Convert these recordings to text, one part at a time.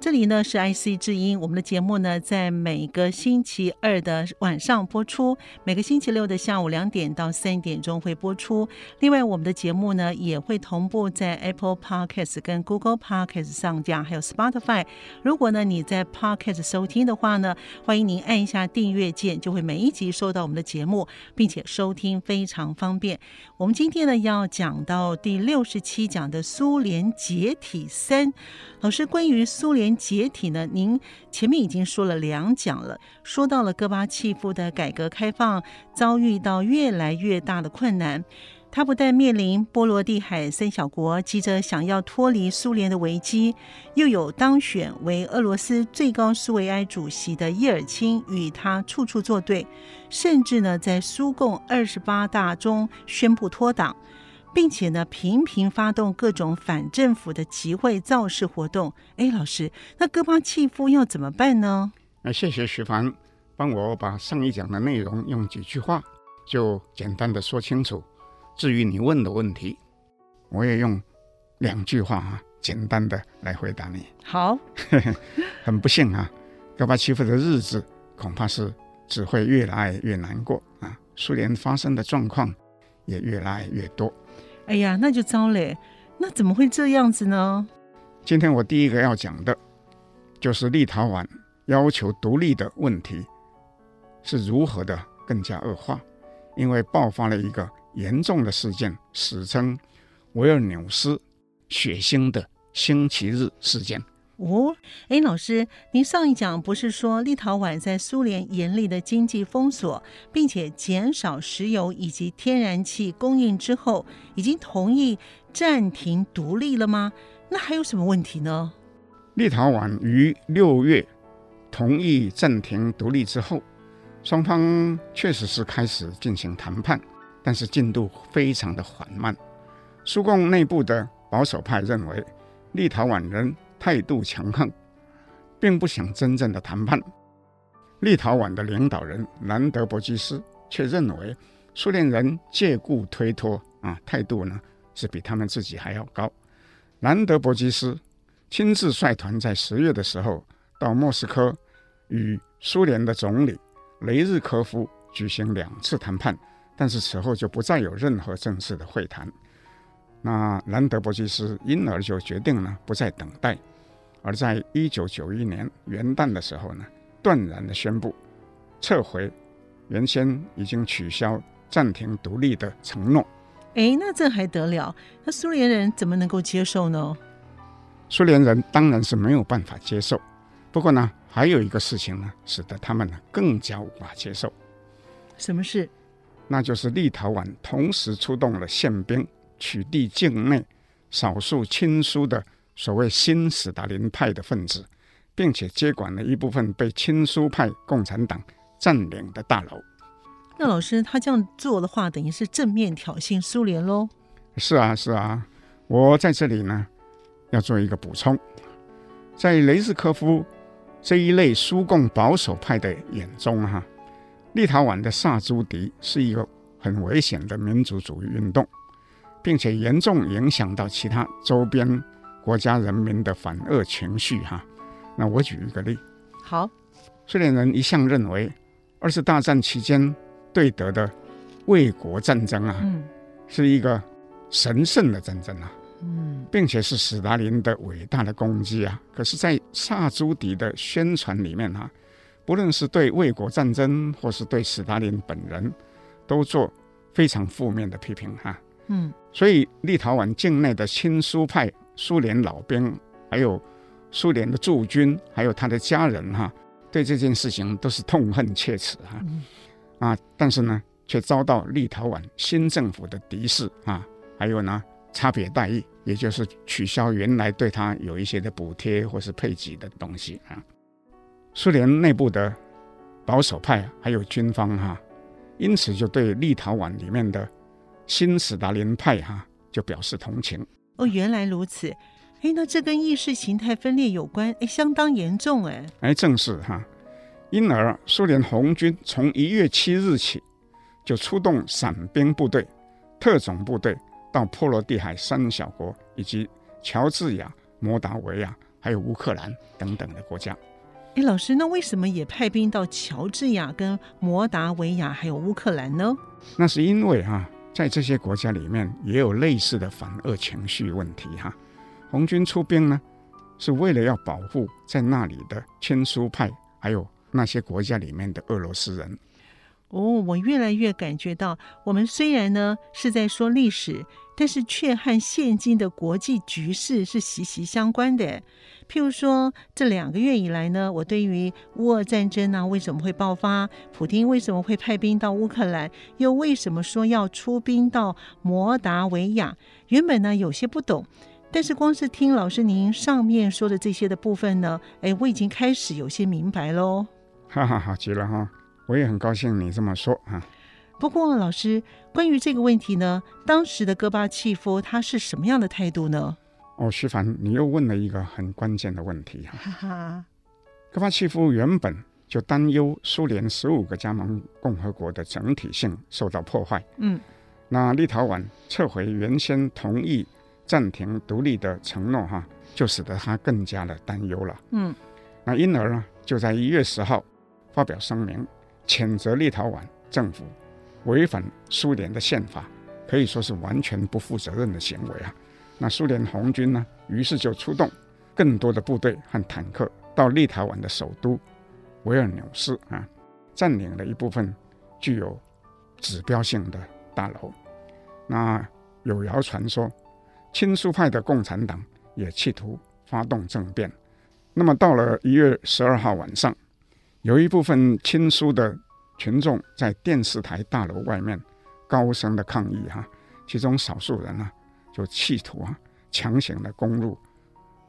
这里呢是 IC 之音，我们的节目呢在每个星期二的晚上播出，每个星期六的下午两点到三点钟会播出。另外，我们的节目呢也会同步在 Apple Podcast 跟 Google Podcast 上架，还有 Spotify。如果呢你在 Podcast 收听的话呢，欢迎您按一下订阅键，就会每一集收到我们的节目，并且收听非常方便。我们今天呢要讲到第六十七讲的苏联解体三。老师，关于苏联解体呢，您前面已经说了两讲了，说到了戈巴契夫的改革开放遭遇到越来越大的困难，他不但面临波罗的海三小国急着想要脱离苏联的危机，又有当选为俄罗斯最高苏维埃主席的叶尔钦与他处处作对，甚至呢在苏共二十八大中宣布脱党。并且呢，频频发动各种反政府的集会造势活动。哎，老师，那戈巴契夫要怎么办呢？那谢谢徐凡，帮我把上一讲的内容用几句话就简单的说清楚。至于你问的问题，我也用两句话啊，简单的来回答你。好，很不幸啊，戈巴契夫的日子恐怕是只会越来越难过啊，苏联发生的状况也越来越多。哎呀，那就糟了！那怎么会这样子呢？今天我第一个要讲的，就是立陶宛要求独立的问题是如何的更加恶化，因为爆发了一个严重的事件，史称维尔纽斯血腥的星期日事件。哦，哎，老师，您上一讲不是说立陶宛在苏联严厉的经济封锁，并且减少石油以及天然气供应之后，已经同意暂停独立了吗？那还有什么问题呢？立陶宛于六月同意暂停独立之后，双方确实是开始进行谈判，但是进度非常的缓慢。苏共内部的保守派认为，立陶宛人。态度强横，并不想真正的谈判。立陶宛的领导人兰德伯基斯却认为，苏联人借故推脱啊，态度呢是比他们自己还要高。兰德伯基斯亲自率团在十月的时候到莫斯科，与苏联的总理雷日科夫举行两次谈判，但是此后就不再有任何正式的会谈。那兰德伯吉斯因而就决定呢，不再等待，而在一九九一年元旦的时候呢，断然的宣布撤回原先已经取消暂停独立的承诺。哎，那这还得了？那苏联人怎么能够接受呢？苏联人当然是没有办法接受。不过呢，还有一个事情呢，使得他们呢更加无法接受。什么事？那就是立陶宛同时出动了宪兵。取缔境内少数亲苏的所谓新斯大林派的分子，并且接管了一部分被亲苏派共产党占领的大楼。那老师他这样做的话，等于是正面挑衅苏联喽？是啊，是啊。我在这里呢，要做一个补充，在雷斯科夫这一类苏共保守派的眼中，哈，立陶宛的萨朱迪是一个很危险的民族主义运动。并且严重影响到其他周边国家人民的反恶情绪哈。那我举一个例，好，苏联人一向认为二次大战期间对德的卫国战争啊，嗯，是一个神圣的战争啊，嗯，并且是斯大林的伟大的功绩啊。可是，在萨朱迪的宣传里面啊，不论是对卫国战争，或是对斯大林本人，都做非常负面的批评哈。嗯，所以立陶宛境内的亲苏派苏联老兵，还有苏联的驻军，还有他的家人哈，对这件事情都是痛恨切齿哈。嗯、啊，但是呢，却遭到立陶宛新政府的敌视啊，还有呢。差别待遇，也就是取消原来对他有一些的补贴或是配给的东西啊。苏联内部的保守派还有军方哈、啊，因此就对立陶宛里面的新斯大林派哈、啊、就表示同情。哦，原来如此，哎，那这跟意识形态分裂有关，哎，相当严重哎。哎，正是哈、啊。因而苏联红军从一月七日起就出动伞兵部队、特种部队。到波罗的海三小国以及乔治亚、摩达维亚，还有乌克兰等等的国家。哎，老师，那为什么也派兵到乔治亚、跟摩达维亚还有乌克兰呢？那是因为哈、啊，在这些国家里面也有类似的反俄情绪问题哈、红军出兵呢，是为了要保护在那里的亲苏派，还有那些国家里面的俄罗斯人。哦，我越来越感觉到，我们虽然呢是在说历史，但是却和现今的国际局势是息息相关的。譬如说，这两个月以来呢，我对于乌俄战争呢为什么会爆发，普丁为什么会派兵到乌克兰，又为什么说要出兵到摩达维亚，原本呢有些不懂，但是光是听老师您上面说的这些的部分呢，哎，我已经开始有些明白喽。哈哈，哈极了哈。我也很高兴你这么说啊。不过老师，关于这个问题呢，当时的戈巴契夫他是什么样的态度呢？哦，徐凡，你又问了一个很关键的问题哈哈，戈巴契夫原本就担忧苏联十五个加盟共和国的整体性受到破坏。嗯。那立陶宛撤回原先同意暂停独立的承诺哈，就使得他更加的担忧了。嗯。那因而呢，就在一月十号发表声明。谴责立陶宛政府违反苏联的宪法，可以说是完全不负责任的行为啊！那苏联红军呢，于是就出动更多的部队和坦克到立陶宛的首都维尔纽斯啊，占领了一部分具有指标性的大楼。那有谣传说，亲苏派的共产党也企图发动政变。那么到了一月十二号晚上。有一部分亲苏的群众在电视台大楼外面高声的抗议哈，其中少数人呢就企图啊强行的攻入，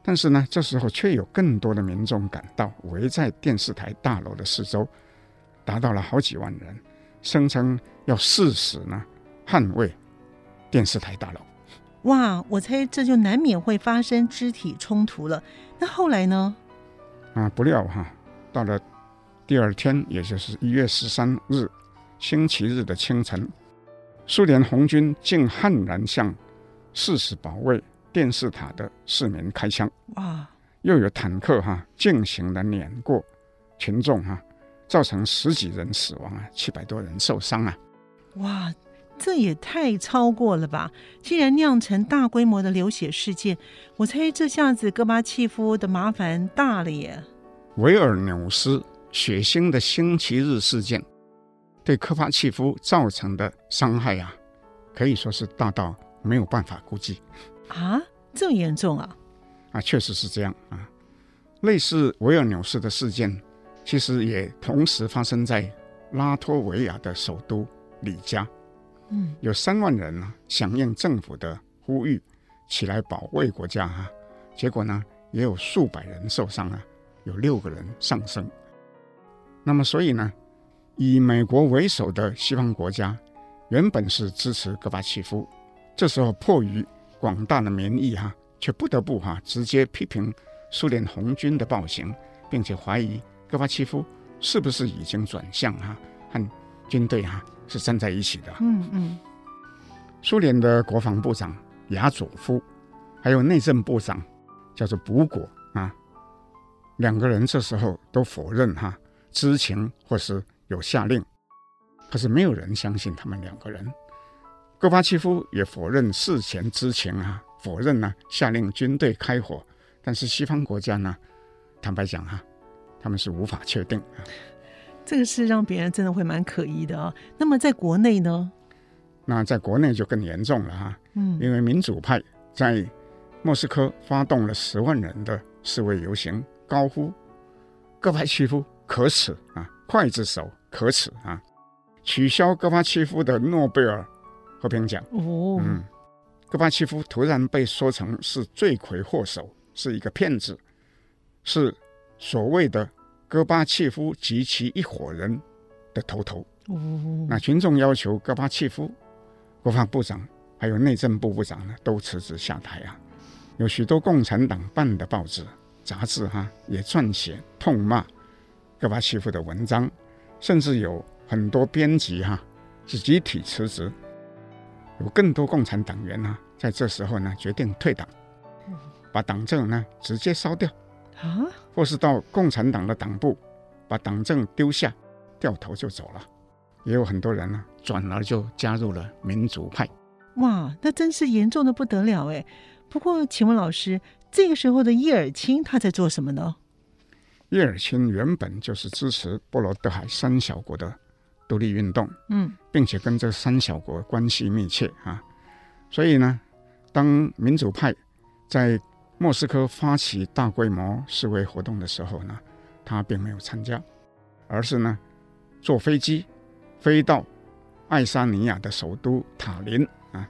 但是呢这时候却有更多的民众赶到围在电视台大楼的四周，达到了好几万人，声称要誓死呢捍卫电视台大楼。哇，我猜这就难免会发生肢体冲突了。那后来呢？啊，不料哈，到了。第二天，也就是一月十三日，星期日的清晨，苏联红军竟悍然向誓死保卫电视塔的市民开枪。哇！又有坦克哈进行了碾过群众哈，造成十几人死亡啊，七百多人受伤啊！哇，这也太超过了吧！竟然酿成大规模的流血事件，我猜这下子戈巴契夫的麻烦大了耶。维尔纽斯。血腥的星期日事件对科帕契夫造成的伤害啊，可以说是大到没有办法估计啊！这么严重啊？啊，确实是这样啊。类似维尔纽斯的事件，其实也同时发生在拉脱维亚的首都里加。嗯，有三万人啊响应政府的呼吁，起来保卫国家哈、啊。结果呢，也有数百人受伤啊，有六个人丧生。那么，所以呢，以美国为首的西方国家原本是支持戈巴契夫，这时候迫于广大的民意哈、啊，却不得不哈、啊、直接批评苏联红军的暴行，并且怀疑戈巴契夫是不是已经转向哈、啊、和军队哈、啊、是站在一起的。嗯嗯。苏联的国防部长雅佐夫，还有内政部长叫做卜果啊，两个人这时候都否认哈、啊。知情或是有下令，可是没有人相信他们两个人。戈巴契夫也否认事前知情啊，否认呢下令军队开火。但是西方国家呢，坦白讲哈、啊，他们是无法确定啊。这个是让别人真的会蛮可疑的啊。那么在国内呢？那在国内就更严重了哈，嗯，因为民主派在莫斯科发动了十万人的示威游行，高呼戈巴契夫可耻啊，刽子手可耻啊，取消戈巴契夫的诺贝尔和平奖。哦，嗯，戈巴契夫突然被说成是罪魁祸首，是一个骗子，是所谓的戈巴契夫及其一伙人的头头。哦，那群众要求戈巴契夫。国防部长还有内政部部长呢，都辞职下台啊。有许多共产党办的报纸、杂志哈，也撰写痛骂戈巴契夫的文章，甚至有很多编辑哈是集体辞职。有更多共产党员呢，在这时候呢决定退党，把党证呢直接烧掉啊，或是到共产党的党部把党证丢下，掉头就走了。也有很多人呢，转而就加入了民主派。哇，那真是严重的不得了哎！不过，请问老师，这个时候的叶尔钦他在做什么呢？叶尔钦原本就是支持波罗的海三小国的独立运动，嗯，并且跟这三小国关系密切啊。所以呢，当民主派在莫斯科发起大规模示威活动的时候呢，他并没有参加，而是呢坐飞机。飞到爱沙尼亚的首都塔林啊，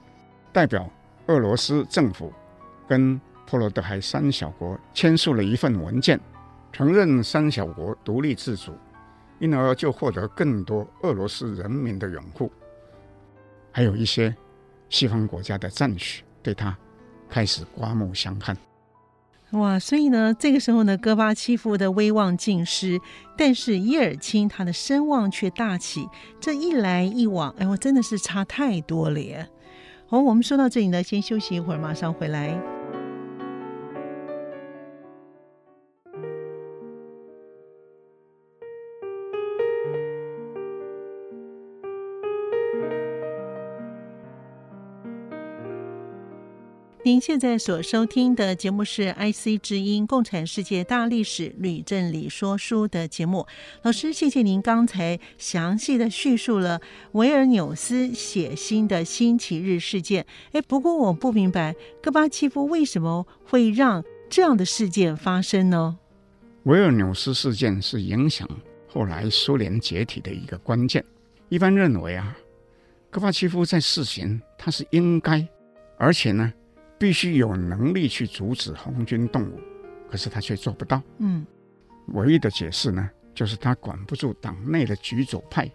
代表俄罗斯政府跟波罗的海三小国签署了一份文件，承认三小国独立自主，因而就获得更多俄罗斯人民的拥护，还有一些西方国家的赞许，对他开始刮目相看。哇，所以呢，这个时候呢，戈巴契夫的威望尽失，但是叶尔钦他的声望却大起。这一来一往，哎，我真的是差太多了耶。好，我们说到这里呢，先休息一会儿，马上回来。您现在所收听的节目是《IC 之音》共产世界大历史吕正理说书的节目。老师，谢谢您刚才详细的叙述了维尔纽斯血腥的星期日事件。哎，不过我不明白戈巴契夫为什么会让这样的事件发生呢？维尔纽斯事件是影响后来苏联解体的一个关键。一般认为啊，戈巴契夫在事前他是应该，而且呢。必须有能力去阻止红军动武，可是他却做不到。嗯，唯一的解释呢，就是他管不住党内的极左派，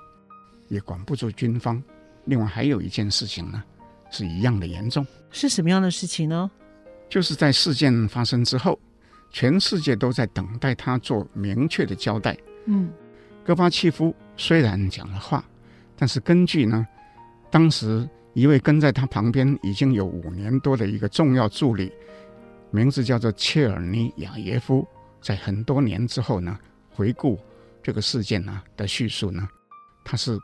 也管不住军方。另外还有一件事情呢，是一样的严重。是什么样的事情呢？就是在事件发生之后，全世界都在等待他做明确的交代。嗯，戈巴契夫虽然讲了话，但是根据呢，当时。一位跟在他旁边已经有五年多的一个重要助理，名字叫做切尔尼亚耶夫，在很多年之后呢，回顾这个事件呢的叙述呢，他是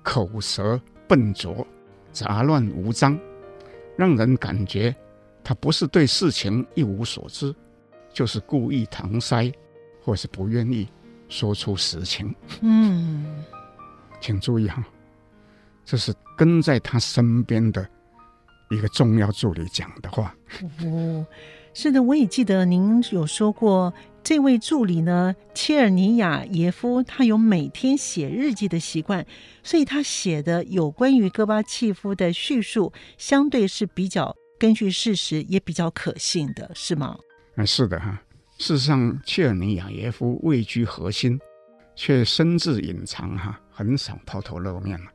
口舌笨拙、杂乱无章，让人感觉他不是对事情一无所知，就是故意搪塞，或是不愿意说出实情。嗯，请注意哈。这是跟在他身边的一个重要助理讲的话。哦，是的，我也记得您有说过，这位助理呢，切尔尼亚耶夫，他有每天写日记的习惯，所以他写的有关于戈巴契夫的叙述，相对是比较根据事实，也比较可信的，是吗？嗯，是的哈。事实上，切尔尼亚耶夫位居核心，却深自隐藏哈，很少抛头露面了。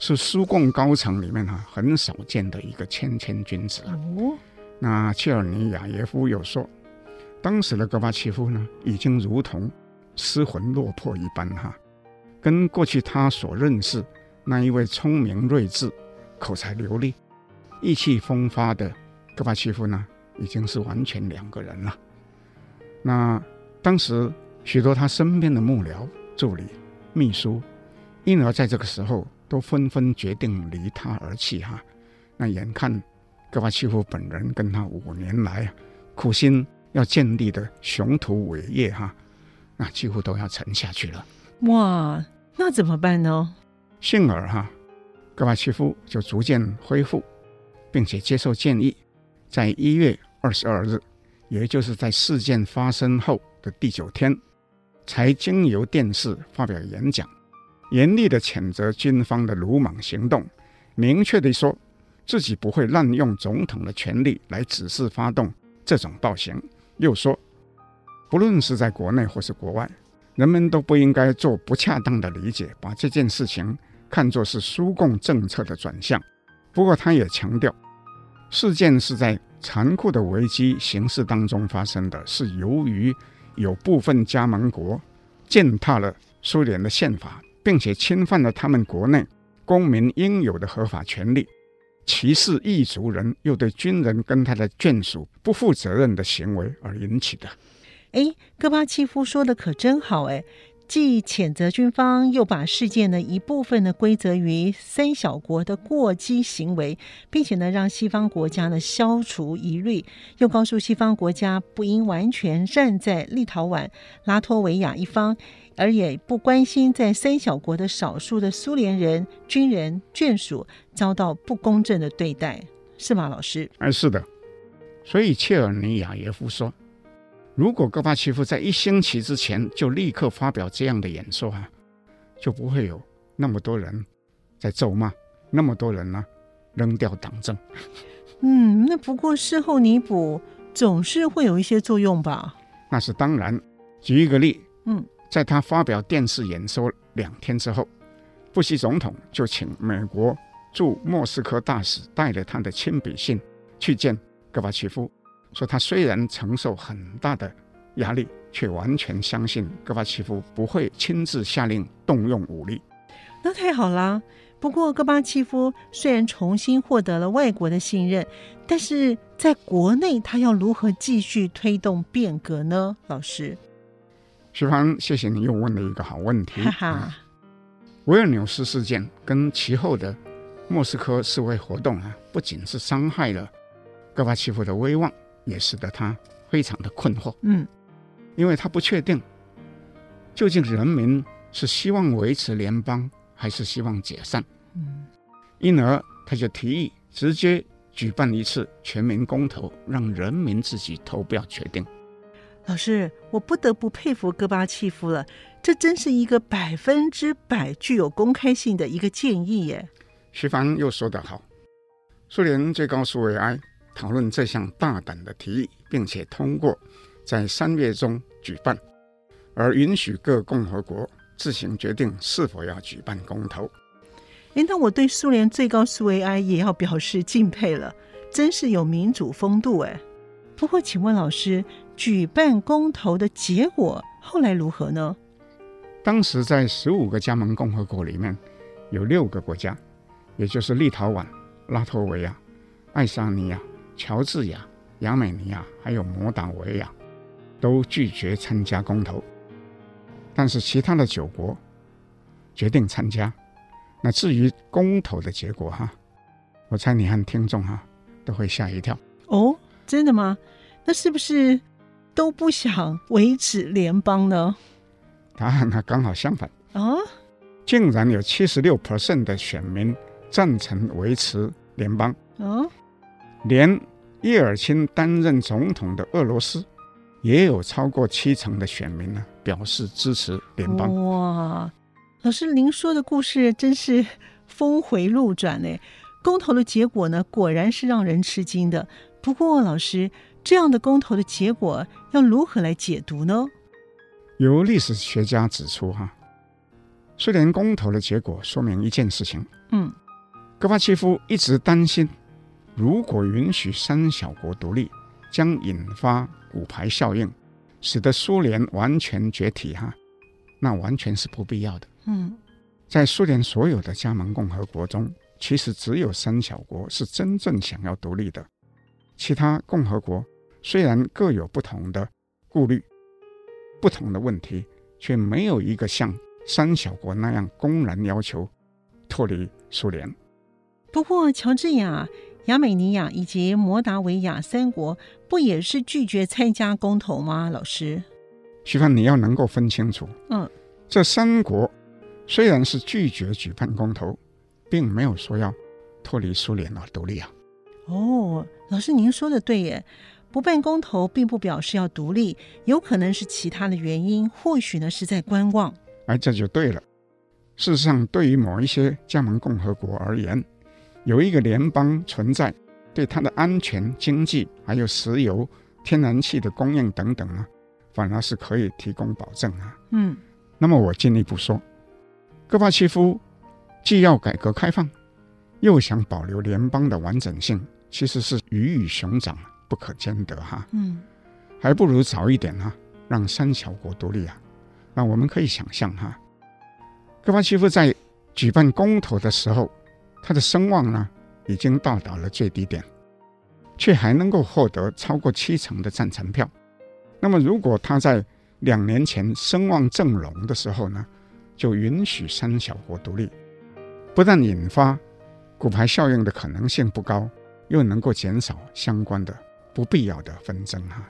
是苏共高层里面哈很少见的一个谦谦君子。哦，那切尔尼亚耶夫有说，当时的戈巴契夫呢，已经如同失魂落魄一般哈，跟过去他所认识那一位聪明睿智、口才流利、意气风发的戈巴契夫呢，已经是完全两个人了。那当时许多他身边的幕僚、助理、秘书，因而在这个时候。都纷纷决定离他而去哈，那眼看戈巴契夫本人跟他五年来啊苦心要建立的雄图伟业哈，那几乎都要沉下去了。哇，那怎么办呢？幸而哈，戈巴契夫就逐渐恢复，并且接受建议，在一月二十二日，也就是在事件发生后的第九天，才经由电视发表演讲，严厉地谴责军方的鲁莽行动，明确地说自己不会滥用总统的权力来指示发动这种暴行，又说，不论是在国内或是国外，人们都不应该做不恰当的理解，把这件事情。看作是苏共政策的转向，不过他也强调，事件是在残酷的危机形势当中发生的，是由于有部分加盟国践踏了苏联的宪法，并且侵犯了他们国内公民应有的合法权利，歧视异族人，又对军人跟他的眷属不负责任的行为而引起的。哎，戈巴契夫说的可真好哎。既谴责军方，又把事件的一部分呢归责于三小国的过激行为，并且呢让西方国家呢消除疑虑，又告诉西方国家不应完全站在立陶宛、拉脱维亚一方，而也不关心在三小国的少数的苏联人、军人眷属遭到不公正的对待，是吗，老师？哎，是的。所以切尔尼亚耶夫说。如果戈巴契夫在一星期之前就立刻发表这样的演说啊，就不会有那么多人在咒骂，那么多人呢、啊、扔掉党证。嗯，那不过事后弥补总是会有一些作用吧？那是当然。举一个例，嗯，在他发表电视演说两天之后，布希总统就请美国驻莫斯科大使带了他的亲笔信去见戈巴契夫。说他虽然承受很大的压力，却完全相信戈巴契夫不会亲自下令动用武力。那太好了。不过戈巴契夫虽然重新获得了外国的信任，但是在国内他要如何继续推动变革呢？老师，徐帆，谢谢你又问了一个好问题。哈哈，维尔纽斯事件跟其后的莫斯科示威活动啊，不仅是伤害了戈巴契夫的威望。也使得他非常的困惑，嗯，因为他不确定究竟人民是希望维持联邦还是希望解散，嗯，因而他就提议直接举办一次全民公投，让人民自己投票决定。老师，我不得不佩服戈巴契夫了，这真是一个百分之百具有公开性的一个建议耶。徐帆又说得好，苏联最高苏维埃。讨论这项大胆的提议，并且通过在三月中举办，而允许各共和国自行决定是否要举办公投。诶，那我对苏联最高苏维埃也要表示敬佩了，真是有民主风度诶。不过，请问老师，举办公投的结果后来如何呢？当时在十五个加盟共和国里面，有六个国家，也就是立陶宛、拉脱维亚、爱沙尼亚。乔治亚、亚美尼亚还有摩达维亚都拒绝参加公投，但是其他的九国决定参加。那至于公投的结果哈，我猜你和听众哈都会吓一跳。哦，真的吗？那是不是都不想维持联邦呢？答案呢刚好相反啊，竟然有七十六 percent 的选民赞成维持联邦。哦，连。叶尔钦担任总统的俄罗斯，也有超过七成的选民呢表示支持联邦。哇，老师，您说的故事真是峰回路转呢。公投的结果呢，果然是让人吃惊的。不过，老师，这样的公投的结果要如何来解读呢？有历史学家指出，哈，苏联公投的结果说明一件事情。嗯，戈巴契夫一直担心。如果允许三小国独立，将引发骨牌效应，使得苏联完全解体。哈，那完全是不必要的。嗯，在苏联所有的加盟共和国中，其实只有三小国是真正想要独立的，其他共和国虽然各有不同的顾虑、不同的问题，却没有一个像三小国那样公然要求脱离苏联。不过，乔治亚。亚美尼亚以及摩达维亚三国不也是拒绝参加公投吗？老师，徐帆，你要能够分清楚，嗯，这三国虽然是拒绝举办公投，并没有说要脱离苏联而独立啊。哦，老师您说的对耶，不办公投并不表示要独立，有可能是其他的原因，或许呢是在观望。哎，这就对了。事实上，对于某一些加盟共和国而言，有一个联邦存在，对它的安全、经济，还有石油、天然气的供应等等呢，反而是可以提供保证啊。嗯。那么我进一步说，戈巴契夫既要改革开放，又想保留联邦的完整性，其实是鱼与熊掌不可兼得哈。嗯，还不如早一点哈，让三小国独立啊。那我们可以想象哈，戈巴契夫在举办公投的时候，他的声望呢已经到达了最低点，却还能够获得超过七成的赞成票。那么如果他在两年前声望正隆的时候呢，就允许三小国独立，不但引发骨牌效应的可能性不高，又能够减少相关的不必要的纷争哈，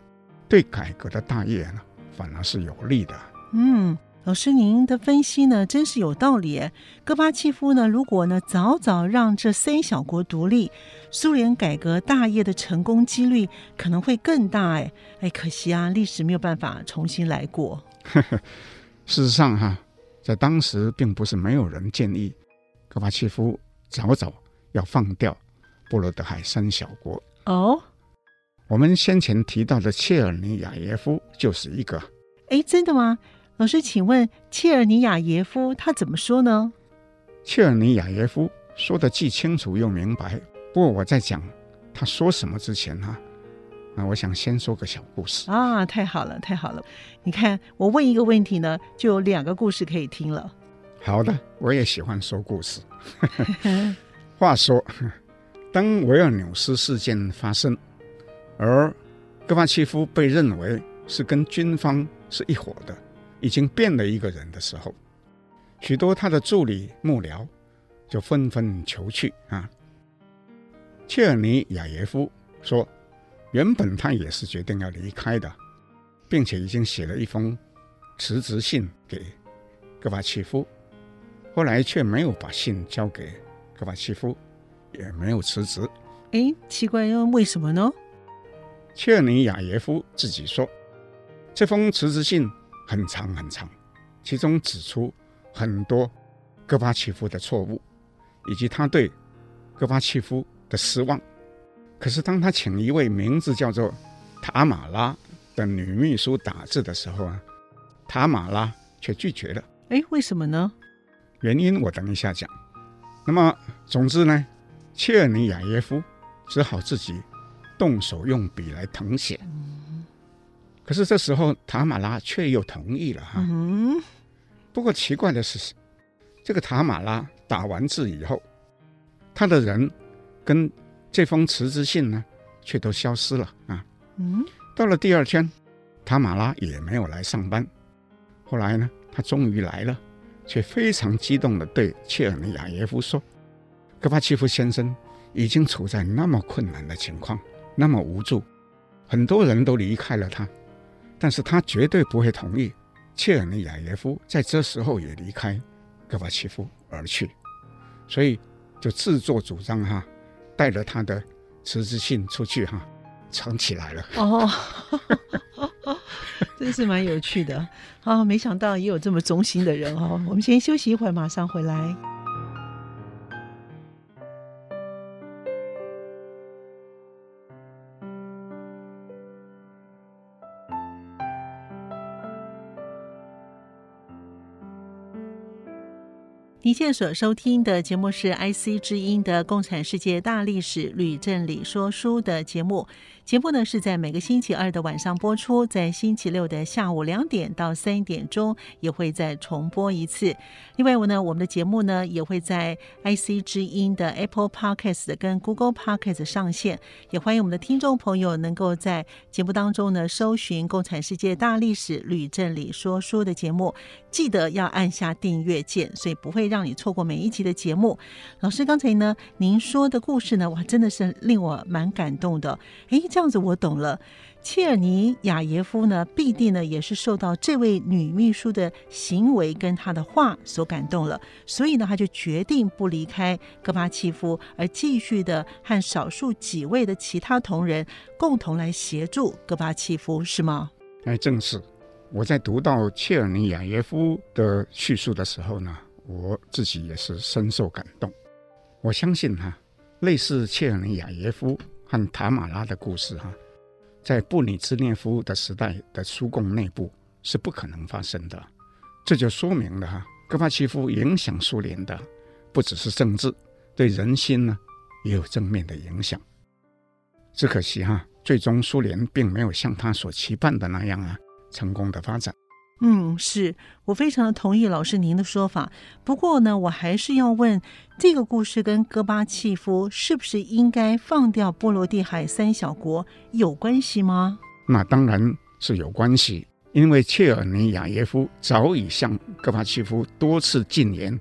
对改革的大业呢反而是有利的。嗯。老师，您的分析呢，真是有道理。戈巴契夫呢，如果呢早早让这三小国独立，苏联改革大业的成功几率可能会更大。哎，哎，可惜啊，历史没有办法重新来过。事实上，哈，在当时并不是没有人建议戈巴契夫早早要放掉波罗的海三小国。哦，我们先前提到的切尔尼亚耶夫就是一个。哎，真的吗？老师，请问切尔尼亚耶夫他怎么说呢？切尔尼亚耶夫说的既清楚又明白。不过我在讲他说什么之前呢，那我想先说个小故事啊！太好了，太好了！你看，我问一个问题呢，就有两个故事可以听了。好的，我也喜欢说故事。话说，当维尔纽斯事件发生，而戈巴契夫被认为是跟军方是一伙的。已经变了一个人的时候，许多他的助理幕僚就纷纷求去啊。切尔尼亚耶夫说，原本他也是决定要离开的，并且已经写了一封辞职信给戈巴契夫，后来却没有把信交给戈巴契夫，也没有辞职。哎，奇怪哟，为什么呢？切尔尼亚耶夫自己说，这封辞职信。很长很长，其中指出很多戈巴契夫的错误，以及他对戈巴契夫的失望。可是当他请一位名字叫做塔马拉的女秘书打字的时候啊，塔马拉却拒绝了。哎，为什么呢？原因我等一下讲。那么总之呢，切尔尼亚耶夫只好自己动手用笔来誊写。可是这时候，塔玛拉却又同意了哈。嗯。不过奇怪的是，这个塔玛拉打完字以后，他的人跟这封辞职信呢，却都消失了啊。嗯。到了第二天，塔玛拉也没有来上班。后来呢，他终于来了，却非常激动地对切尔尼亚耶夫说：“戈巴契夫先生已经处在那么困难的情况，那么无助，很多人都离开了他。”但是他绝对不会同意切尔尼亚耶夫在这时候也离开戈巴契夫而去，所以就自作主张哈，带着他的辞职信出去哈，藏起来了。哦，真是蛮有趣的啊！没想到也有这么忠心的人哦。我们先休息一会儿，马上回来。您现在所收听的节目是 IC 之音的《共产世界大历史吕振理说书》的节目。节目呢是在每个星期二的晚上播出，在星期六的下午两点到三点钟也会再重播一次。另外，我呢我们的节目呢也会在 IC 之音的 Apple Podcast 跟 Google Podcast 上线。也欢迎我们的听众朋友能够在节目当中呢搜寻《共产世界大历史吕振理说书》的节目，记得要按下订阅键，所以不会。让你错过每一集的节目。老师刚才呢，您说的故事呢，哇，真的是令我蛮感动的。诶，这样子我懂了。切尔尼亚耶夫呢，必定呢也是受到这位女秘书的行为跟她的话所感动了，所以呢，他就决定不离开戈巴契夫，而继续的和少数几位的其他同仁共同来协助戈巴契夫，是吗？哎，正是。我在读到切尔尼亚耶夫的叙述的时候呢，我自己也是深受感动。我相信哈，类似切尔尼亚耶夫和塔马拉的故事哈。在布里兹涅夫的时代的苏共内部是不可能发生的，这就说明了哈，戈巴契夫影响苏联的不只是政治，对人心呢也有正面的影响。只可惜哈，最终苏联并没有像他所期盼的那样啊，成功的发展。嗯，是我非常的同意老师您的说法。不过呢，我还是要问，这个故事跟戈巴契夫是不是应该放掉波罗的海三小国有关系吗？那当然是有关系，因为切尔尼亚耶夫早已向戈巴契夫多次进言，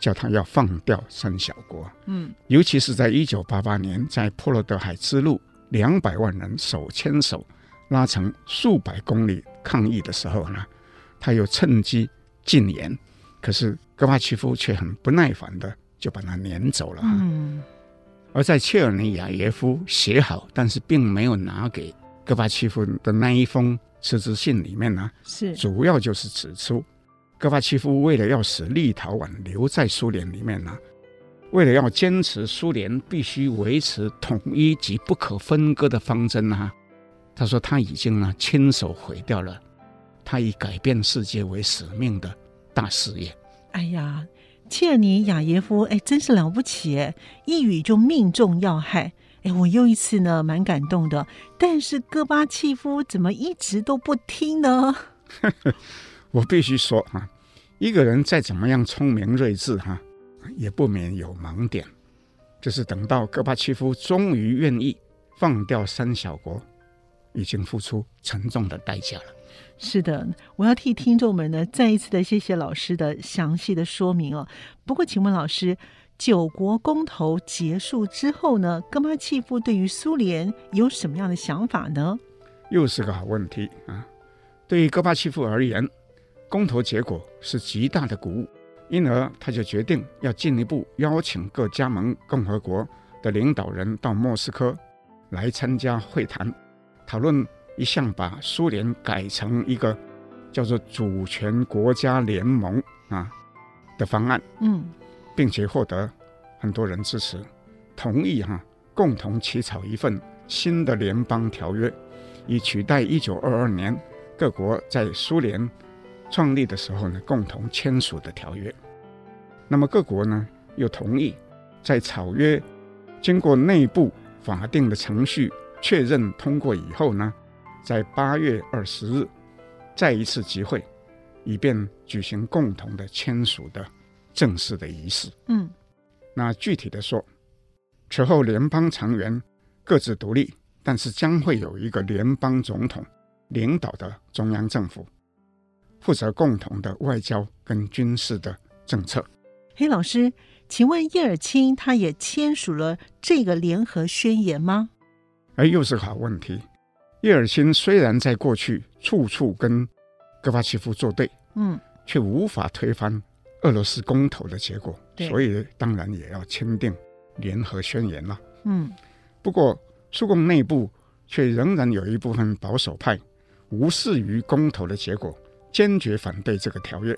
叫他要放掉三小国。嗯，尤其是在一九八八年，在波罗的海之路，两百万人手牵手拉成数百公里抗议的时候呢。他又趁机进言，可是戈巴契夫却很不耐烦的就把他撵走了。嗯，而在切尔尼亚耶夫写好但是并没有拿给戈巴契夫的那一封辞职信里面呢，是主要就是指出，戈巴契夫为了要使立陶宛留在苏联里面呢，为了要坚持苏联必须维持统一及不可分割的方针啊，他说他已经呢亲手毁掉了。他以改变世界为使命的大事业。哎呀，切尔尼亚耶夫，哎，真是了不起！哎，一语就命中要害。哎，我又一次呢，蛮感动的。但是戈巴契夫怎么一直都不听呢？我必须说哈，一个人再怎么样聪明睿智哈，也不免有盲点。就是等到戈巴契夫终于愿意放掉三小国，已经付出沉重的代价了。是的，我要替听众们呢再一次的谢谢老师的详细的说明哦。不过，请问老师，九国公投结束之后呢，戈巴契夫对于苏联有什么样的想法呢？又是个好问题啊！对于戈巴契夫而言，公投结果是极大的鼓舞，因而他就决定要进一步邀请各加盟共和国的领导人到莫斯科来参加会谈，讨论。一向把苏联改成一个叫做主权国家联盟啊的方案，嗯，并且获得很多人支持，同意哈、啊、共同起草一份新的联邦条约，以取代一九二二年各国在苏联创立的时候呢共同签署的条约。那么各国呢又同意在草约经过内部法定的程序确认通过以后呢，在八月二十日，再一次集会，以便举行共同的签署的正式的仪式。嗯，那具体的说，此后联邦成员各自独立，但是将会有一个联邦总统领导的中央政府，负责共同的外交跟军事的政策。黑，老师，请问叶尔钦他也签署了这个联合宣言吗？哎，又是个好问题。叶尔钦虽然在过去处处跟戈巴契夫作对，嗯，却无法推翻俄罗斯公投的结果，所以当然也要签订联合宣言了。嗯，不过苏共内部却仍然有一部分保守派无视于公投的结果，坚决反对这个条约。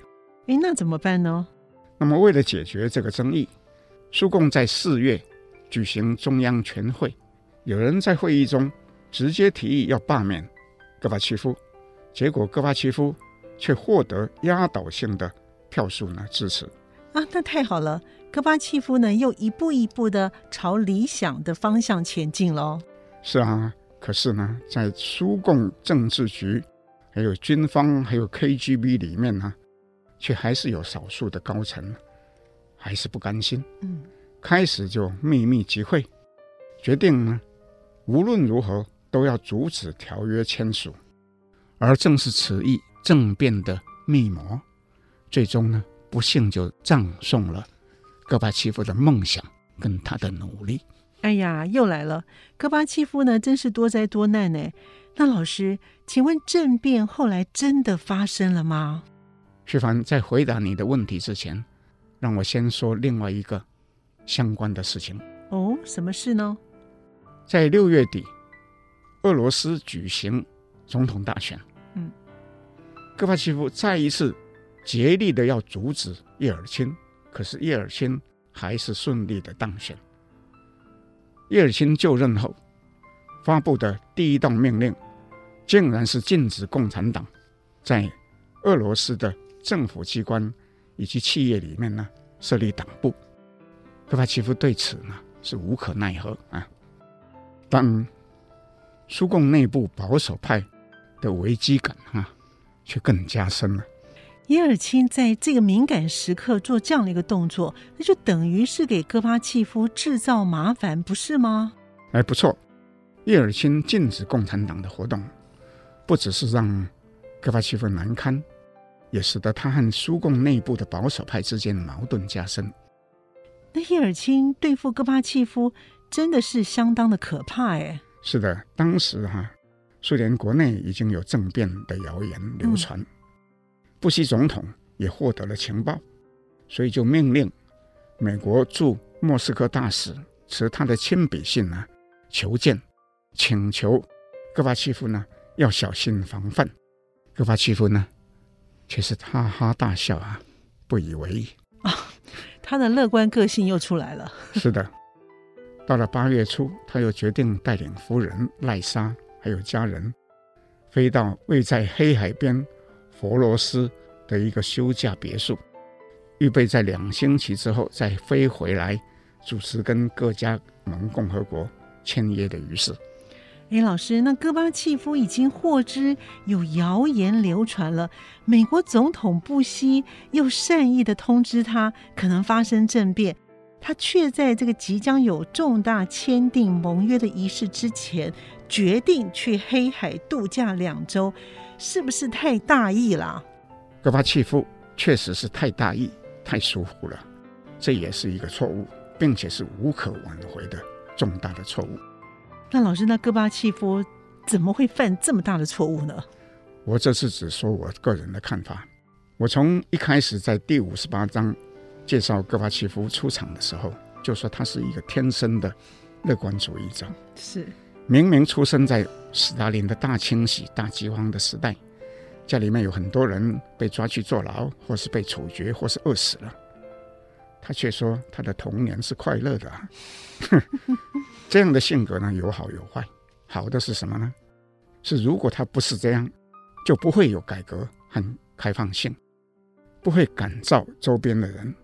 哎，那怎么办呢？那么为了解决这个争议，苏共在四月举行中央全会，有人在会议中。直接提议要罢免戈巴契夫，结果戈巴契夫却获得压倒性的票数呢支持啊，那太好了，戈巴契夫呢又一步一步的朝理想的方向前进喽。是啊，可是呢，在苏共政治局、还有军方、还有 KGB 里面呢，却还是有少数的高层还是不甘心，嗯，开始就秘密集会，决定呢，无论如何。都要阻止条约签署，而正是此一政变的密谋，最终呢不幸就葬送了戈巴契夫的梦想跟他的努力。哎呀，又来了！戈巴契夫呢，真是多灾多难呢。那老师，请问政变后来真的发生了吗？徐凡，在回答你的问题之前，让我先说另外一个相关的事情。哦，什么事呢？在六月底，俄罗斯举行总统大选。嗯，戈巴契夫再一次竭力的要阻止叶尔钦，可是叶尔钦还是顺利的当选。叶尔钦就任后发布的第一道命令，竟然是禁止共产党在俄罗斯的政府机关以及企业里面呢设立党部。戈巴契夫对此呢是无可奈何啊，但苏共内部保守派的危机感啊却更加深了。叶尔钦在这个敏感时刻做这样的一个动作，那就等于是给戈巴契夫制造麻烦，不是吗？哎，不错，叶尔钦禁止共产党的活动，不只是让戈巴契夫难堪，也使得他和苏共内部的保守派之间的矛盾加深。那叶尔钦对付戈巴契夫真的是相当的可怕，哎。是的，当时哈、啊，苏联国内已经有政变的谣言流传。嗯布希总统也获得了情报，所以就命令美国驻莫斯科大使持他的亲笔信呢，求见，请求戈巴契夫呢要小心防范。戈巴契夫呢却是哈哈大笑啊，不以为意啊，他的乐观个性又出来了。是的，到了八月初，他又决定带领夫人赖莎还有家人飞到位在黑海边。佛罗斯的一个休假别墅，预备在两星期之后再飞回来主持跟各加盟共和国签约的仪式。哎，老师，那戈巴契夫已经获知有谣言流传了，美国总统布希又善意的通知他可能发生政变，他却在这个即将有重大签订盟约的仪式之前，决定去黑海度假两周。是不是太大意了？戈巴契夫确实是太大意、太疏忽了，这也是一个错误，并且是无可挽回的重大的错误。那老师，那戈巴契夫怎么会犯这么大的错误呢？我这次只说我个人的看法。我从一开始在第五十八章介绍戈巴契夫出场的时候，就说他是一个天生的乐观主义者。是。明明出生在斯大林的大清洗、大饥荒的时代，家里面有很多人被抓去坐牢，或是被处决，或是饿死了，他却说他的童年是快乐的。这样的性格呢，有好有坏。好的是什么呢？是如果他不是这样，就不会有改革和开放性，不会感召周边的人。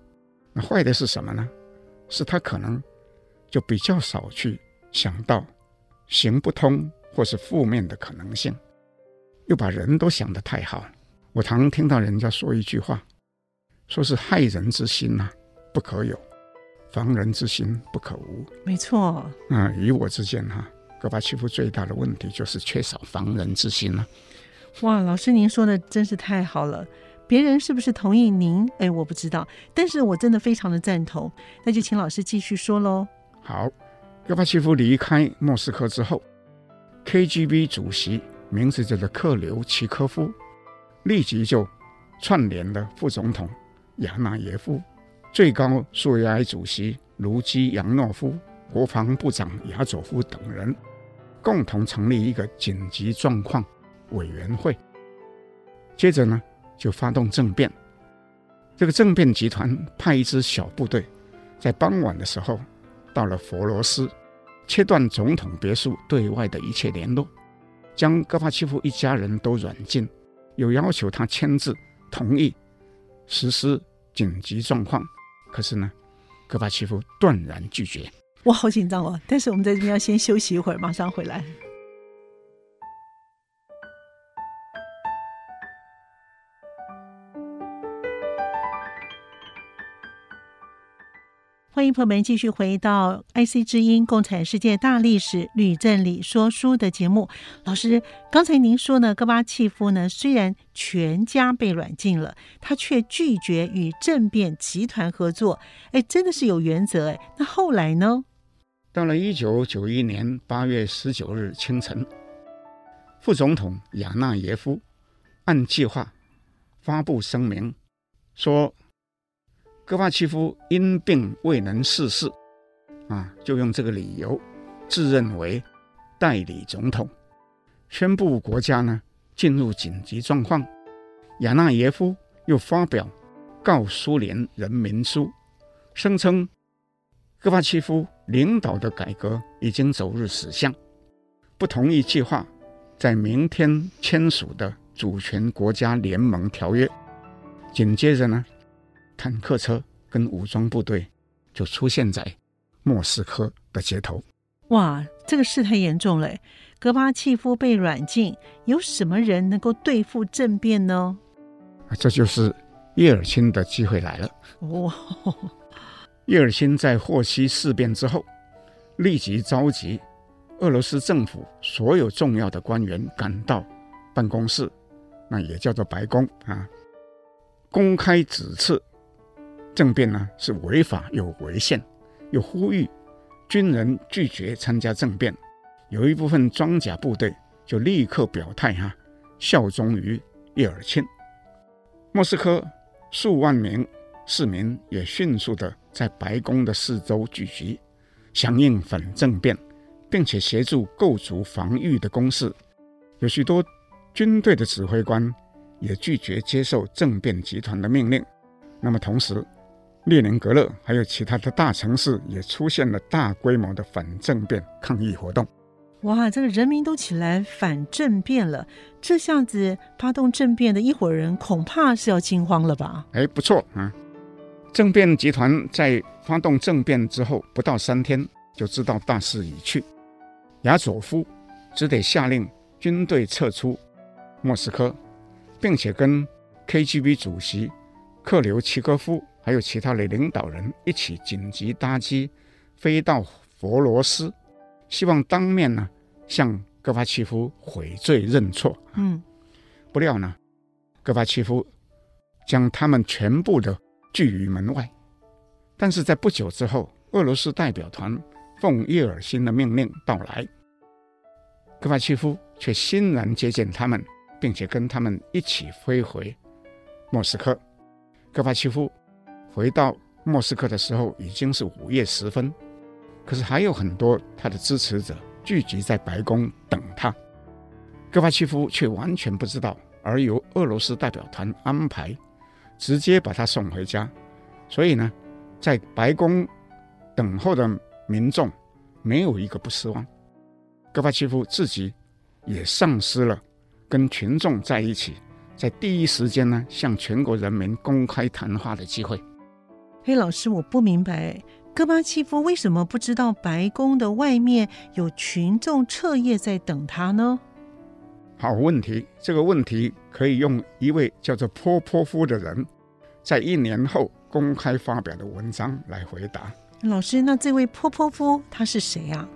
那坏的是什么呢？是他可能就比较少去想到。行不通或是负面的可能性，又把人都想得太好。我常听到人家说一句话，说是害人之心呐、啊、不可有，防人之心不可无。没错。啊，以我之见哈，戈巴契夫最大的问题就是缺少防人之心了、啊。哇，老师您说的真是太好了。别人是不是同意您？哎，我不知道，但是我真的非常的赞同。那就请老师继续说喽。好。戈巴契夫离开莫斯科之后，KGB 主席名字叫做克留奇科夫，立即就串联了副总统亚纳耶夫、最高苏维埃主席卢基扬诺夫、国防部长亚佐夫等人，共同成立一个紧急状况委员会。接着呢，就发动政变。这个政变集团派一支小部队，在傍晚的时候。到了佛罗斯，切断总统别墅对外的一切联络，将戈巴契夫一家人都软禁，又要求他签字同意实施紧急状况。可是呢，戈巴契夫断然拒绝。我好紧张哦！但是我们在这边要先休息一会儿，马上回来。欢迎朋友们继续回到 IC 之音《共产世界大历史吕正理说书》的节目。老师，刚才您说呢，戈巴契夫呢，虽然全家被软禁了，他却拒绝与政变集团合作。哎，真的是有原则哎。那后来呢？到了一九九一年八月十九日清晨，副总统亚纳耶夫按计划发布声明，说。戈巴契夫因病未能逝世，啊，就用这个理由自认为代理总统，宣布国家呢进入紧急状况。亚纳耶夫又发表告苏联人民书，声称戈巴契夫领导的改革已经走入死巷，不同意计划在明天签署的主权国家联盟条约。紧接着呢，坦克车跟武装部队就出现在莫斯科的街头。哇，这个事太严重了！戈巴契夫被软禁，有什么人能够对付政变呢？这就是叶尔钦的机会来了。哇！叶尔钦在获悉事变之后，立即召集俄罗斯政府所有重要的官员赶到办公室，那也叫做白宫啊。公开指斥政变呢是违法又违宪，又呼吁军人拒绝参加政变。有一部分装甲部队就立刻表态哈，效忠于叶尔钦。莫斯科数万名市民也迅速的在白宫的四周聚集，响应反政变，并且协助构筑防御的工事。有许多军队的指挥官。也拒绝接受政变集团的命令。那么，同时，列宁格勒还有其他的大城市也出现了大规模的反政变抗议活动。哇，这个人民都起来反政变了，这下子发动政变的一伙人恐怕是要惊慌了吧？哎，不错啊！政变集团在发动政变之后不到三天，就知道大势已去，亚佐夫只得下令军队撤出莫斯科。并且跟 KGB 主席克留奇科夫还有其他的领导人一起紧急搭机飞到佛罗斯，希望当面呢向戈巴契夫悔罪认错。嗯，不料呢，戈巴契夫将他们全部的拒于门外。但是在不久之后，俄罗斯代表团奉叶尔钦的命令到来，戈巴契夫却欣然接见他们。并且跟他们一起飞回莫斯科。戈巴契夫回到莫斯科的时候已经是午夜时分，可是还有很多他的支持者聚集在白宫等他。戈巴契夫却完全不知道，而由俄罗斯代表团安排，直接把他送回家。所以呢，在白宫等候的民众没有一个不失望。戈巴契夫自己也丧失了。跟群众在一起，在第一时间呢，向全国人民公开谈话的机会。嘿，老师，我不明白，戈巴契夫为什么不知道白宫的外面有群众彻夜在等他呢？好问题，这个问题可以用一位叫做波波夫的人，在一年后公开发表的文章来回答。老师，那这位波波夫他是谁啊？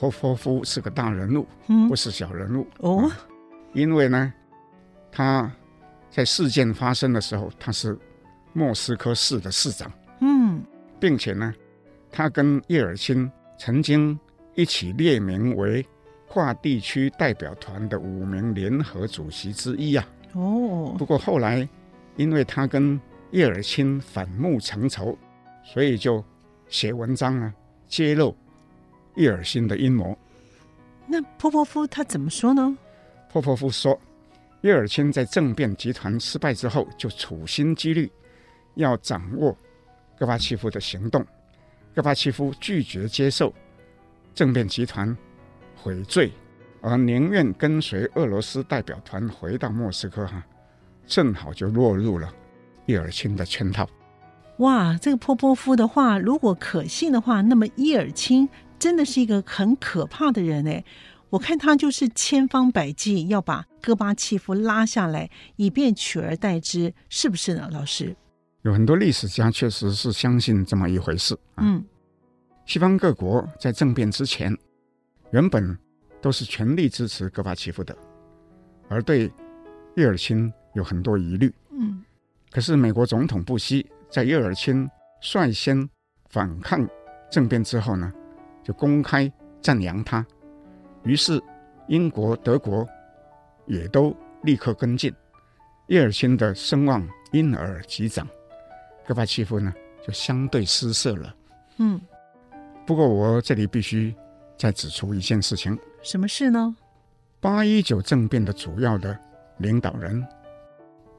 波波夫是个大人物，嗯，不是小人物哦。因为呢，他在事件发生的时候，他是莫斯科市的市长，嗯，并且呢，他跟叶尔钦曾经一起列名为跨地区代表团的五名联合主席之一啊。哦，不过后来因为他跟叶尔钦反目成仇，所以就写文章啊，揭露叶尔钦的阴谋。那波波夫他怎么说呢？波波夫说：“叶尔钦在政变集团失败之后，就处心积虑要掌握戈巴契夫的行动。戈巴契夫拒绝接受政变集团悔罪，而宁愿跟随俄罗斯代表团回到莫斯科，哈，正好就落入了叶尔钦的圈套。”哇，这个波波夫的话如果可信的话，那么叶尔钦真的是一个很可怕的人哎。我看他就是千方百计要把戈巴契夫拉下来，以便取而代之，是不是呢？老师，有很多历史家确实是相信这么一回事。嗯，西方各国在政变之前，原本都是全力支持戈巴契夫的，而对叶尔钦有很多疑虑。嗯，可是美国总统布希在叶尔钦率先反抗政变之后呢，就公开赞扬他，于是英国、德国也都立刻跟进，叶尔钦的声望因而急涨，戈巴契夫呢就相对失色了。嗯，不过我这里必须再指出一件事情，什么事呢？八一九政变的主要的领导人，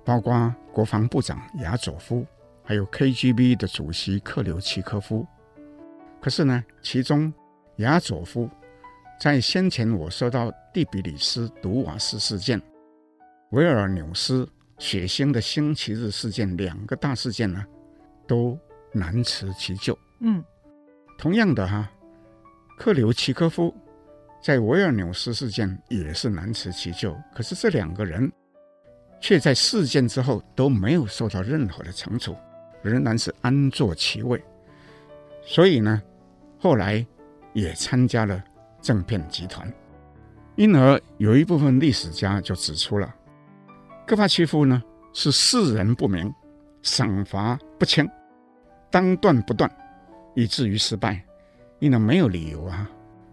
包括国防部长雅佐夫，还有 KGB 的主席克留奇科夫。可是呢，其中雅佐夫在先前我说到第比里斯毒瓦斯事件、维尔纽斯血腥的星期日事件两个大事件呢，都难辞其咎。嗯，同样的哈，克留奇科夫在维尔纽斯事件也是难辞其咎。可是这两个人却在事件之后都没有受到任何的惩处，仍然是安坐其位。所以呢。后来也参加了政变集团，因而有一部分历史家就指出了，戈巴契夫呢是世人不明，赏罚不清，当断不断，以至于失败，因而没有理由啊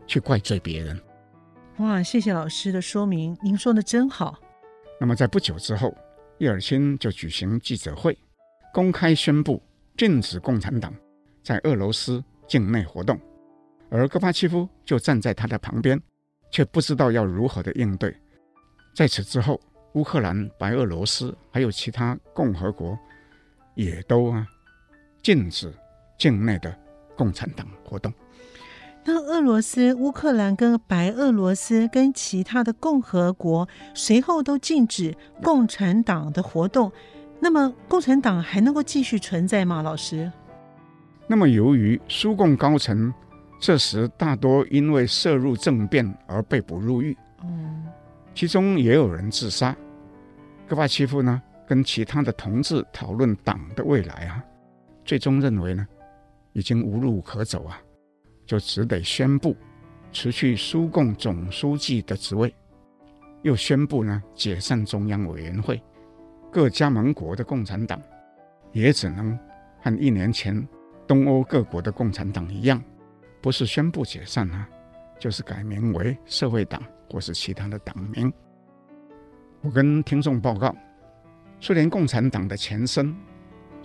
去怪罪别人。哇，谢谢老师的说明，您说的真好。那么在不久之后，叶尔钦就举行记者会，公开宣布禁止共产党在俄罗斯。境内活动，而戈巴契夫就站在他的旁边，却不知道要如何的应对。在此之后，乌克兰、白俄罗斯还有其他共和国，也都啊禁止境内的共产党活动。那俄罗斯、乌克兰跟白俄罗斯跟其他的共和国随后都禁止共产党的活动，那么共产党还能够继续存在吗？老师？那么，由于苏共高层这时大多因为涉入政变而被捕入狱，嗯，其中也有人自杀。戈巴契夫呢，跟其他的同志讨论党的未来啊，最终认为呢，已经无路可走啊，就只得宣布辞去苏共总书记的职位，又宣布呢解散中央委员会，各加盟国的共产党也只能和一年前。东欧各国的共产党一样，不是宣布解散啊，就是改名为社会党或是其他的党名。我跟听众报告，苏联共产党的前身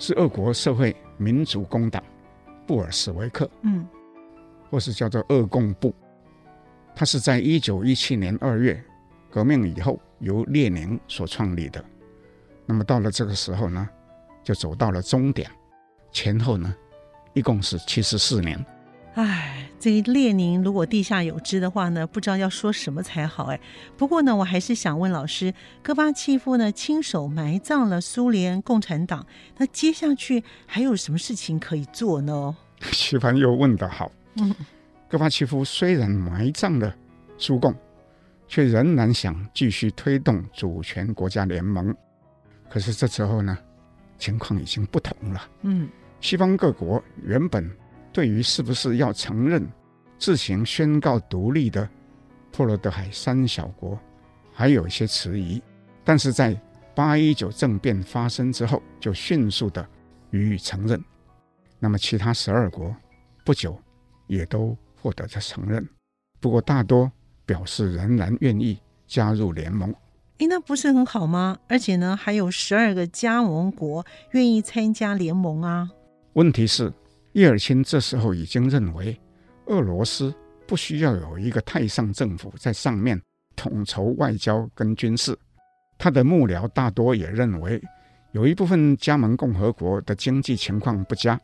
是俄国社会民主工党，布尔什维克，嗯，或是叫做俄共部。它是在一九一七年二月革命以后由列宁所创立的。那么到了这个时候呢，就走到了终点，前后呢。一共是七十四年。哎，这列宁如果地下有知的话呢，不知道要说什么才好哎。不过呢，我还是想问老师，戈巴契夫呢亲手埋葬了苏联共产党，那接下去还有什么事情可以做呢？徐帆又问得好。嗯，戈巴契夫虽然埋葬了苏共，却仍然想继续推动主权国家联盟。可是这时候呢，情况已经不同了。嗯。西方各国原本对于是不是要承认自行宣告独立的波罗的海三小国还有一些迟疑，但是在八一九政变发生之后，就迅速的予以承认。那么其他十二国不久也都获得了承认，不过大多表示仍然愿意加入联盟。诶，那不是很好吗？而且呢，还有十二个加盟国愿意参加联盟啊。问题是，叶尔钦这时候已经认为，俄罗斯不需要有一个太上政府在上面统筹外交跟军事。他的幕僚大多也认为，有一部分加盟共和国的经济情况不佳，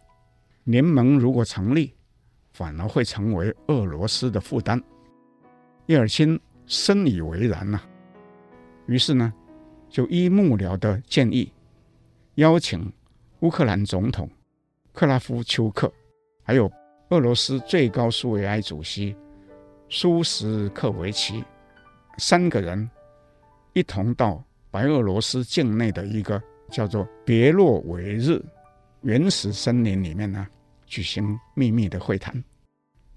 联盟如果成立，反而会成为俄罗斯的负担。叶尔钦深以为然呐、于是呢，就依幕僚的建议，邀请乌克兰总统。克拉夫丘克，还有俄罗斯最高苏维埃主席苏什克维奇，三个人一同到白俄罗斯境内的一个叫做别洛维日原始森林里面呢，举行秘密的会谈，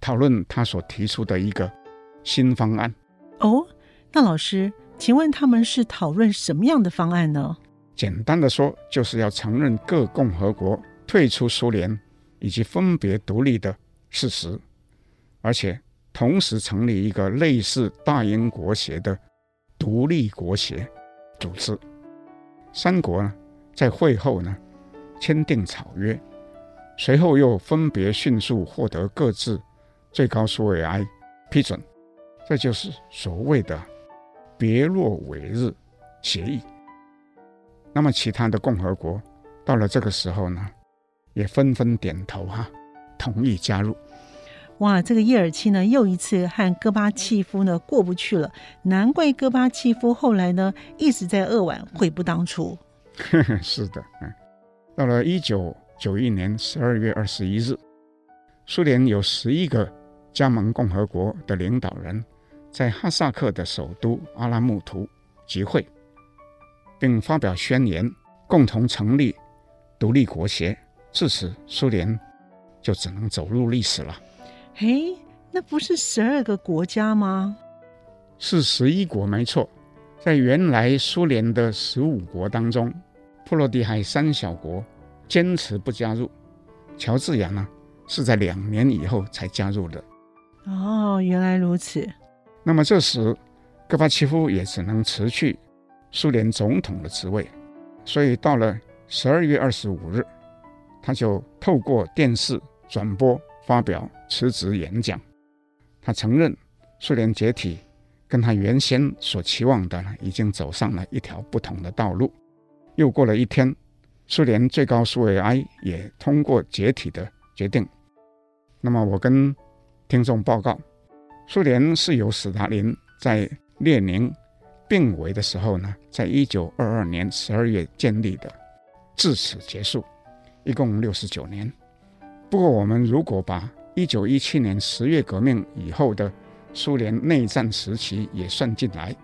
讨论他所提出的一个新方案。哦，那老师，请问他们是讨论什么样的方案呢？简单的说，就是要承认各共和国退出苏联以及分别独立的事实，而且同时成立一个类似大英国协的独立国协组织。三国呢，在会后呢，签订草约，随后又分别迅速获得各自最高苏维埃批准，这就是所谓的“别若伪日”协议。那么，其他的共和国到了这个时候呢，也纷纷点头哈、啊，同意加入。哇，这个叶尔钦呢，又一次和戈巴契夫呢过不去了，难怪戈巴契夫后来呢一直在扼腕悔不当初。是的，嗯，到了一九九一年十二月二十一日，苏联有十一个加盟共和国的领导人，在哈萨克的首都阿拉木图集会，并发表宣言，共同成立独立国协。至此，苏联就只能走入历史了。嘿，那不是十二个国家吗？是十一国，没错。在原来苏联的十五国当中，波罗的海三小国坚持不加入。乔治亚呢，是在两年以后才加入的。哦，原来如此。那么这时，戈巴契夫也只能辞去苏联总统的职位。所以到了十二月二十五日，他就透过电视转播发表辞职演讲。他承认苏联解体。跟他原先所期望的，已经走上了一条不同的道路。又过了一天，苏联最高苏维埃也通过解体的决定。那么我跟听众报告，苏联是由斯大林在列宁病危的时候呢，在一九二二年十二月建立的，至此结束，一共六十九年。不过我们如果把一九一七年十月革命以后的苏联内战时期也算进来，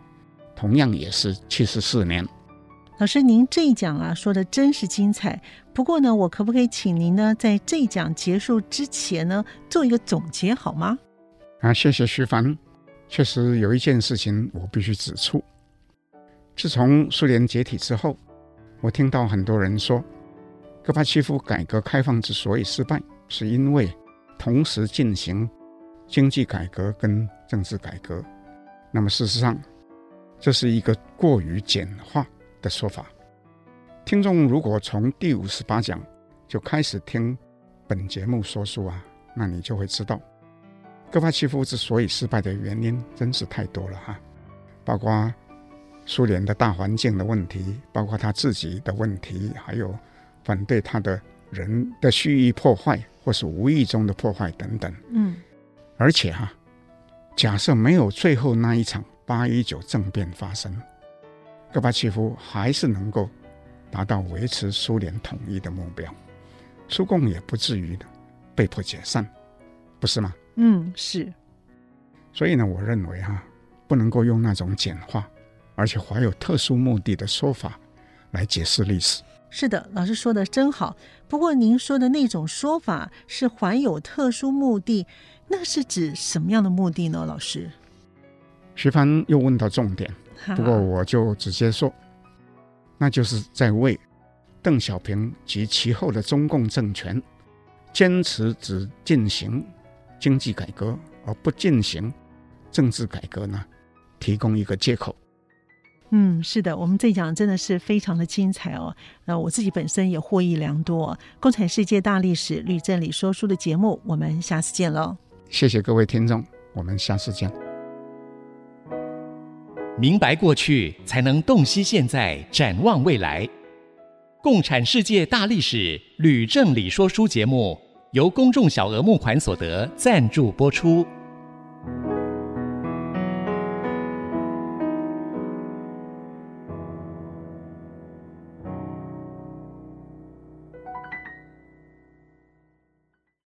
同样也是七十四年。老师，您这一讲啊说的真是精彩。不过呢，我可不可以请您呢，在这一讲结束之前呢，做一个总结好吗？啊，谢谢徐凡。确实有一件事情我必须指出：自从苏联解体之后，我听到很多人说，戈巴契夫改革开放之所以失败，是因为同时进行经济改革跟政治改革，那么事实上，这是一个过于简化的说法。听众如果从第五十八讲就开始听本节目说书啊，那你就会知道，戈巴契夫之所以失败的原因真是太多了哈，包括苏联的大环境的问题，包括他自己的问题，还有反对他的人的蓄意破坏或是无意中的破坏等等。嗯，而且哈。假设没有最后那一场八一九政变发生，戈巴契夫还是能够达到维持苏联统一的目标，苏共也不至于被迫解散，不是吗？嗯，是。所以呢，我认为哈、啊，不能够用那种简化而且怀有特殊目的的说法来解释历史。是的，老师说的真好。不过您说的那种说法是怀有特殊目的。那是指什么样的目的呢？老师，徐帆又问到重点，不过我就直接说，那就是在为邓小平及其后的中共政权坚持只进行经济改革而不进行政治改革呢，提供一个借口。嗯，是的，我们这一讲真的是非常的精彩哦。那我自己本身也获益良多。共产世界大历史吕正理说书的节目，我们下次见喽。谢谢各位听众，我们下次见。明白过去，才能洞悉现在，展望未来。共产世界大历史吕正理说书节目，由公众小额募款所得赞助播出。